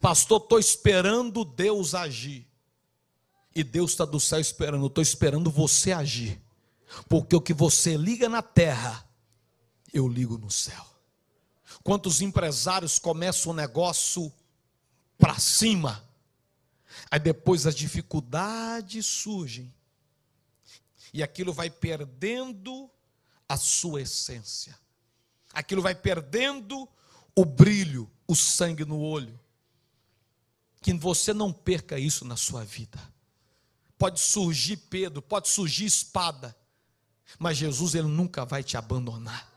Pastor, estou esperando Deus agir. E Deus está do céu esperando. Estou esperando você agir. Porque o que você liga na terra, eu ligo no céu. Quantos empresários começam o negócio para cima, aí depois as dificuldades surgem, e aquilo vai perdendo a sua essência, aquilo vai perdendo o brilho, o sangue no olho. Que você não perca isso na sua vida. Pode surgir Pedro, pode surgir espada, mas Jesus ele nunca vai te abandonar.